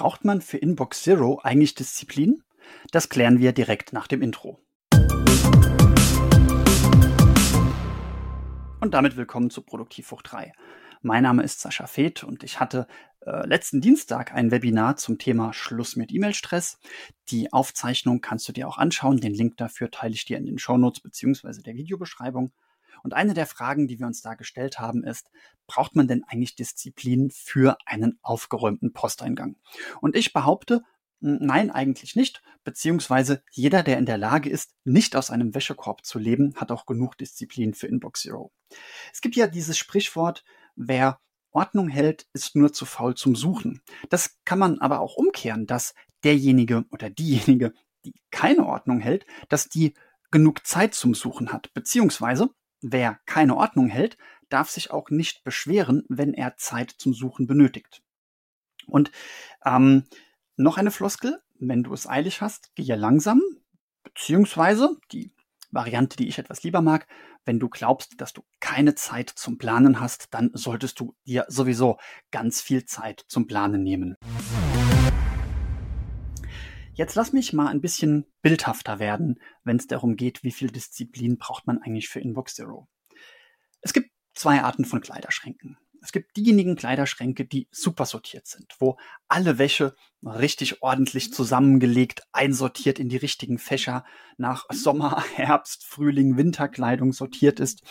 Braucht man für Inbox Zero eigentlich Disziplin? Das klären wir direkt nach dem Intro. Und damit willkommen zu Produktivfucht 3. Mein Name ist Sascha Feth und ich hatte äh, letzten Dienstag ein Webinar zum Thema Schluss mit E-Mail-Stress. Die Aufzeichnung kannst du dir auch anschauen. Den Link dafür teile ich dir in den Shownotes beziehungsweise der Videobeschreibung. Und eine der Fragen, die wir uns da gestellt haben, ist, braucht man denn eigentlich Disziplin für einen aufgeräumten Posteingang? Und ich behaupte, Nein, eigentlich nicht. Beziehungsweise jeder, der in der Lage ist, nicht aus einem Wäschekorb zu leben, hat auch genug Disziplin für Inbox Zero. Es gibt ja dieses Sprichwort, wer Ordnung hält, ist nur zu faul zum Suchen. Das kann man aber auch umkehren, dass derjenige oder diejenige, die keine Ordnung hält, dass die genug Zeit zum Suchen hat. Beziehungsweise Wer keine Ordnung hält, darf sich auch nicht beschweren, wenn er Zeit zum Suchen benötigt. Und ähm, noch eine Floskel, wenn du es eilig hast, gehe langsam, beziehungsweise die Variante, die ich etwas lieber mag, wenn du glaubst, dass du keine Zeit zum Planen hast, dann solltest du dir sowieso ganz viel Zeit zum Planen nehmen. Jetzt lass mich mal ein bisschen bildhafter werden, wenn es darum geht, wie viel Disziplin braucht man eigentlich für Inbox Zero. Es gibt zwei Arten von Kleiderschränken. Es gibt diejenigen Kleiderschränke, die super sortiert sind, wo alle Wäsche richtig ordentlich zusammengelegt, einsortiert in die richtigen Fächer nach Sommer, Herbst, Frühling, Winterkleidung sortiert ist,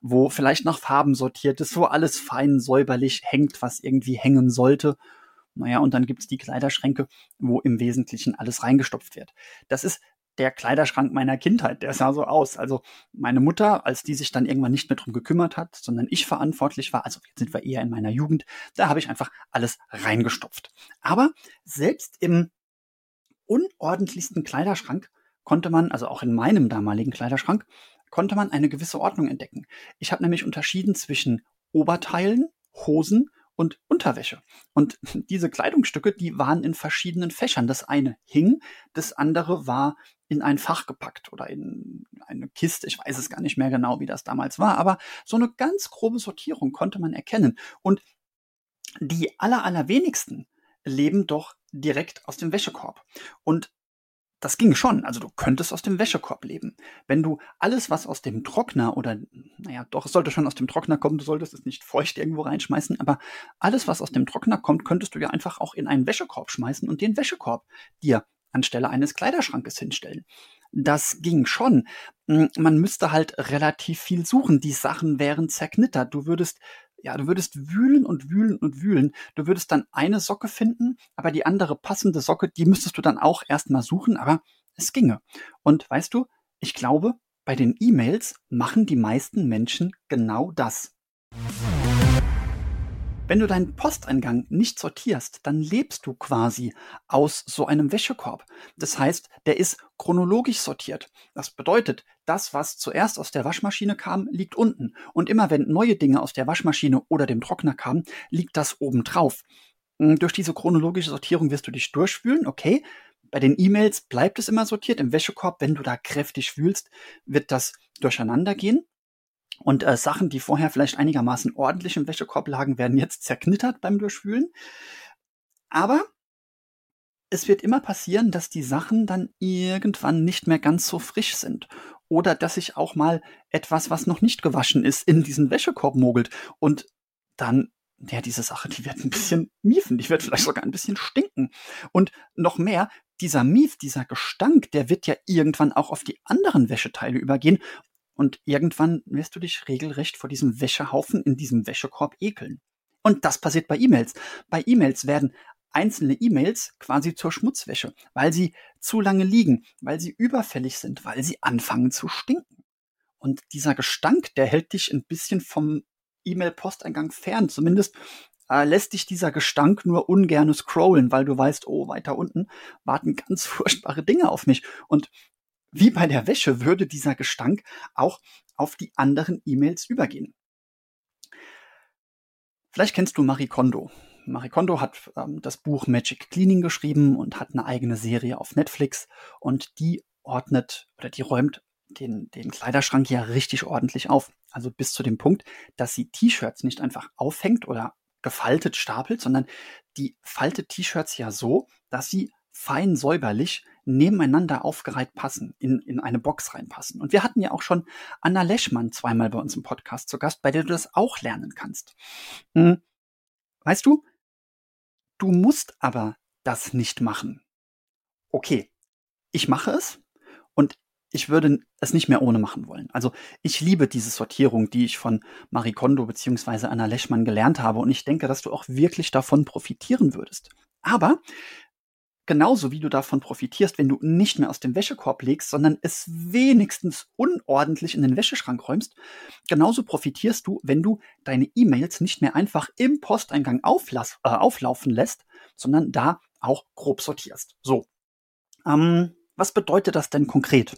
wo vielleicht nach Farben sortiert ist, wo alles fein säuberlich hängt, was irgendwie hängen sollte naja, und dann gibt's die Kleiderschränke, wo im Wesentlichen alles reingestopft wird. Das ist der Kleiderschrank meiner Kindheit, der sah so aus. Also meine Mutter, als die sich dann irgendwann nicht mehr drum gekümmert hat, sondern ich verantwortlich war, also jetzt sind wir eher in meiner Jugend, da habe ich einfach alles reingestopft. Aber selbst im unordentlichsten Kleiderschrank konnte man, also auch in meinem damaligen Kleiderschrank, konnte man eine gewisse Ordnung entdecken. Ich habe nämlich unterschieden zwischen Oberteilen, Hosen und Unterwäsche. Und diese Kleidungsstücke, die waren in verschiedenen Fächern. Das eine hing, das andere war in ein Fach gepackt oder in eine Kiste. Ich weiß es gar nicht mehr genau, wie das damals war, aber so eine ganz grobe Sortierung konnte man erkennen. Und die aller, allerwenigsten leben doch direkt aus dem Wäschekorb. Und das ging schon. Also du könntest aus dem Wäschekorb leben. Wenn du alles, was aus dem Trockner oder, naja, doch, es sollte schon aus dem Trockner kommen, du solltest es nicht feucht irgendwo reinschmeißen, aber alles, was aus dem Trockner kommt, könntest du ja einfach auch in einen Wäschekorb schmeißen und den Wäschekorb dir anstelle eines Kleiderschrankes hinstellen. Das ging schon. Hm, man müsste halt relativ viel suchen. Die Sachen wären zerknittert. Du würdest ja, du würdest wühlen und wühlen und wühlen. Du würdest dann eine Socke finden, aber die andere passende Socke, die müsstest du dann auch erstmal suchen, aber es ginge. Und weißt du, ich glaube, bei den E-Mails machen die meisten Menschen genau das. Wenn du deinen Posteingang nicht sortierst, dann lebst du quasi aus so einem Wäschekorb. Das heißt, der ist chronologisch sortiert. Das bedeutet, das, was zuerst aus der Waschmaschine kam, liegt unten. Und immer wenn neue Dinge aus der Waschmaschine oder dem Trockner kamen, liegt das oben drauf. Hm, durch diese chronologische Sortierung wirst du dich durchfühlen, okay? Bei den E-Mails bleibt es immer sortiert. Im Wäschekorb, wenn du da kräftig fühlst, wird das durcheinander gehen. Und äh, Sachen, die vorher vielleicht einigermaßen ordentlich im Wäschekorb lagen, werden jetzt zerknittert beim Durchwühlen. Aber es wird immer passieren, dass die Sachen dann irgendwann nicht mehr ganz so frisch sind. Oder dass sich auch mal etwas, was noch nicht gewaschen ist, in diesen Wäschekorb mogelt. Und dann, ja, diese Sache, die wird ein bisschen miefen, die wird vielleicht sogar ein bisschen stinken. Und noch mehr, dieser Mief, dieser Gestank, der wird ja irgendwann auch auf die anderen Wäscheteile übergehen und irgendwann wirst du dich regelrecht vor diesem Wäschehaufen in diesem Wäschekorb ekeln. Und das passiert bei E-Mails. Bei E-Mails werden einzelne E-Mails quasi zur Schmutzwäsche, weil sie zu lange liegen, weil sie überfällig sind, weil sie anfangen zu stinken. Und dieser Gestank, der hält dich ein bisschen vom E-Mail-Posteingang fern. Zumindest äh, lässt dich dieser Gestank nur ungerne scrollen, weil du weißt, oh, weiter unten warten ganz furchtbare Dinge auf mich. Und wie bei der Wäsche würde dieser Gestank auch auf die anderen E-Mails übergehen. Vielleicht kennst du Marie Kondo. Marie Kondo hat ähm, das Buch Magic Cleaning geschrieben und hat eine eigene Serie auf Netflix und die ordnet oder die räumt den, den Kleiderschrank ja richtig ordentlich auf. Also bis zu dem Punkt, dass sie T-Shirts nicht einfach aufhängt oder gefaltet stapelt, sondern die faltet T-Shirts ja so, dass sie fein säuberlich nebeneinander aufgereiht passen, in, in eine Box reinpassen. Und wir hatten ja auch schon Anna Leschmann zweimal bei uns im Podcast zu Gast, bei der du das auch lernen kannst. Hm. Weißt du, du musst aber das nicht machen. Okay, ich mache es ich würde es nicht mehr ohne machen wollen. Also ich liebe diese Sortierung, die ich von Marie Kondo beziehungsweise Anna Leschmann gelernt habe und ich denke, dass du auch wirklich davon profitieren würdest. Aber genauso wie du davon profitierst, wenn du nicht mehr aus dem Wäschekorb legst, sondern es wenigstens unordentlich in den Wäscheschrank räumst, genauso profitierst du, wenn du deine E-Mails nicht mehr einfach im Posteingang äh, auflaufen lässt, sondern da auch grob sortierst. So. Ähm, was bedeutet das denn konkret?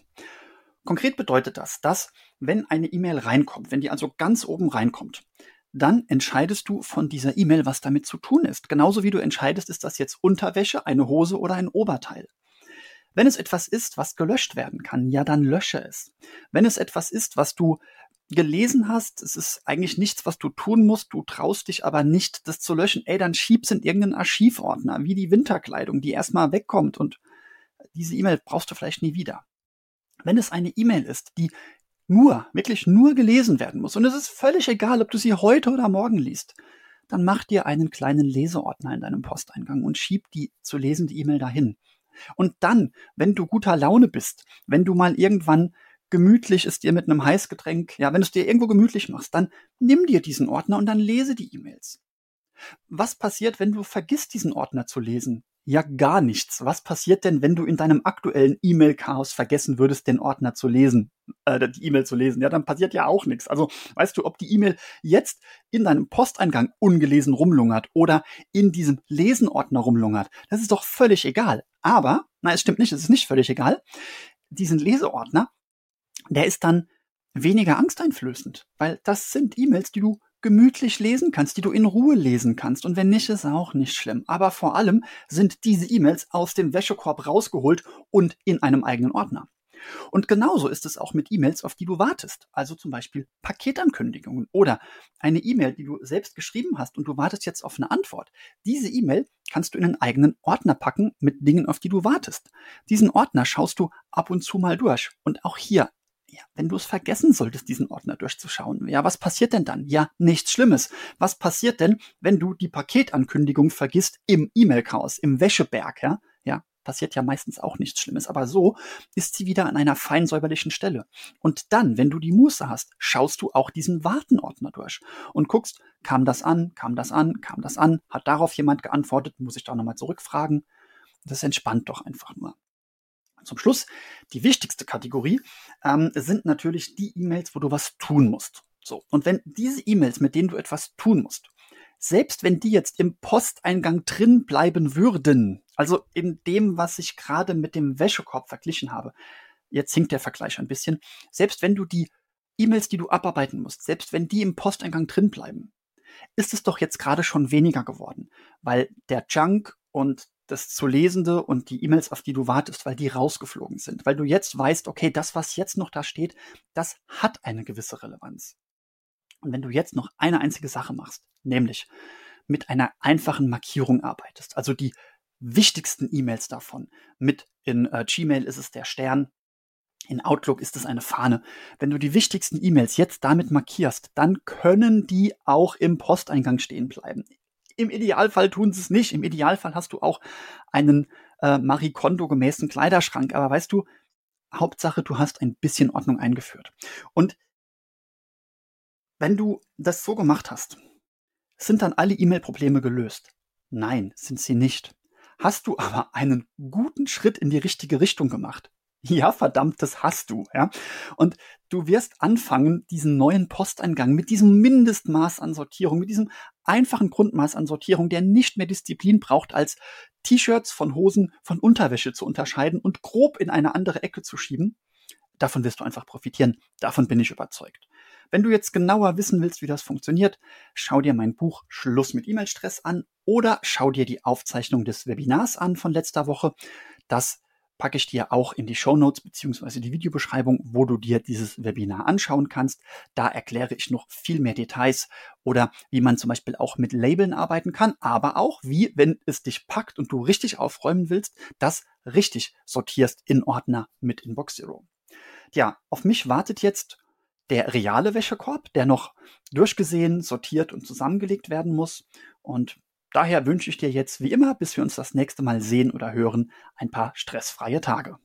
Konkret bedeutet das, dass wenn eine E-Mail reinkommt, wenn die also ganz oben reinkommt, dann entscheidest du von dieser E-Mail, was damit zu tun ist. Genauso wie du entscheidest, ist das jetzt Unterwäsche, eine Hose oder ein Oberteil. Wenn es etwas ist, was gelöscht werden kann, ja, dann lösche es. Wenn es etwas ist, was du gelesen hast, es ist eigentlich nichts, was du tun musst, du traust dich aber nicht, das zu löschen, ey, dann schieb's in irgendeinen Archivordner, wie die Winterkleidung, die erstmal wegkommt und diese E-Mail brauchst du vielleicht nie wieder. Wenn es eine E-Mail ist, die nur, wirklich nur gelesen werden muss. Und es ist völlig egal, ob du sie heute oder morgen liest. Dann mach dir einen kleinen Leseordner in deinem Posteingang und schieb die zu lesende E-Mail dahin. Und dann, wenn du guter Laune bist, wenn du mal irgendwann gemütlich ist dir mit einem Heißgetränk, ja, wenn du es dir irgendwo gemütlich machst, dann nimm dir diesen Ordner und dann lese die E-Mails. Was passiert, wenn du vergisst, diesen Ordner zu lesen? Ja, gar nichts. Was passiert denn, wenn du in deinem aktuellen E-Mail-Chaos vergessen würdest, den Ordner zu lesen, äh, die E-Mail zu lesen? Ja, dann passiert ja auch nichts. Also, weißt du, ob die E-Mail jetzt in deinem Posteingang ungelesen rumlungert oder in diesem Lesen-Ordner rumlungert, das ist doch völlig egal. Aber, na, es stimmt nicht, es ist nicht völlig egal. Diesen Leseordner, der ist dann weniger angsteinflößend, weil das sind E-Mails, die du gemütlich lesen kannst, die du in Ruhe lesen kannst. Und wenn nicht, ist auch nicht schlimm. Aber vor allem sind diese E-Mails aus dem Wäschekorb rausgeholt und in einem eigenen Ordner. Und genauso ist es auch mit E-Mails, auf die du wartest. Also zum Beispiel Paketankündigungen oder eine E-Mail, die du selbst geschrieben hast und du wartest jetzt auf eine Antwort. Diese E-Mail kannst du in einen eigenen Ordner packen mit Dingen, auf die du wartest. Diesen Ordner schaust du ab und zu mal durch. Und auch hier ja, wenn du es vergessen solltest, diesen Ordner durchzuschauen, ja, was passiert denn dann? Ja, nichts Schlimmes. Was passiert denn, wenn du die Paketankündigung vergisst im E-Mail-Chaos, im Wäscheberg, ja? Ja, passiert ja meistens auch nichts Schlimmes. Aber so ist sie wieder an einer feinsäuberlichen Stelle. Und dann, wenn du die Muße hast, schaust du auch diesen Wartenordner durch und guckst, kam das an, kam das an, kam das an, hat darauf jemand geantwortet, muss ich da nochmal zurückfragen. Das entspannt doch einfach nur. Zum Schluss, die wichtigste Kategorie ähm, sind natürlich die E-Mails, wo du was tun musst. So. Und wenn diese E-Mails, mit denen du etwas tun musst, selbst wenn die jetzt im Posteingang drin bleiben würden, also in dem, was ich gerade mit dem Wäschekorb verglichen habe, jetzt hinkt der Vergleich ein bisschen, selbst wenn du die E-Mails, die du abarbeiten musst, selbst wenn die im Posteingang drin bleiben, ist es doch jetzt gerade schon weniger geworden, weil der Junk und das zu Lesende und die E-Mails, auf die du wartest, weil die rausgeflogen sind. Weil du jetzt weißt, okay, das, was jetzt noch da steht, das hat eine gewisse Relevanz. Und wenn du jetzt noch eine einzige Sache machst, nämlich mit einer einfachen Markierung arbeitest, also die wichtigsten E-Mails davon, mit in äh, Gmail ist es der Stern, in Outlook ist es eine Fahne. Wenn du die wichtigsten E-Mails jetzt damit markierst, dann können die auch im Posteingang stehen bleiben. Im Idealfall tun sie es nicht. Im Idealfall hast du auch einen äh, Marie Kondo gemäßen Kleiderschrank. Aber weißt du, Hauptsache, du hast ein bisschen Ordnung eingeführt. Und wenn du das so gemacht hast, sind dann alle E-Mail-Probleme gelöst? Nein, sind sie nicht. Hast du aber einen guten Schritt in die richtige Richtung gemacht? Ja, verdammt, das hast du, ja. Und du wirst anfangen, diesen neuen Posteingang mit diesem Mindestmaß an Sortierung, mit diesem einfachen Grundmaß an Sortierung, der nicht mehr Disziplin braucht, als T-Shirts von Hosen von Unterwäsche zu unterscheiden und grob in eine andere Ecke zu schieben. Davon wirst du einfach profitieren. Davon bin ich überzeugt. Wenn du jetzt genauer wissen willst, wie das funktioniert, schau dir mein Buch Schluss mit E-Mail-Stress an oder schau dir die Aufzeichnung des Webinars an von letzter Woche. Das packe ich dir auch in die Show Notes beziehungsweise die Videobeschreibung, wo du dir dieses Webinar anschauen kannst. Da erkläre ich noch viel mehr Details oder wie man zum Beispiel auch mit Labeln arbeiten kann, aber auch wie, wenn es dich packt und du richtig aufräumen willst, das richtig sortierst in Ordner mit Inbox Zero. Ja, auf mich wartet jetzt der reale Wäschekorb, der noch durchgesehen, sortiert und zusammengelegt werden muss. Und daher wünsche ich dir jetzt wie immer, bis wir uns das nächste Mal sehen oder hören, ein paar stressfreie Tage.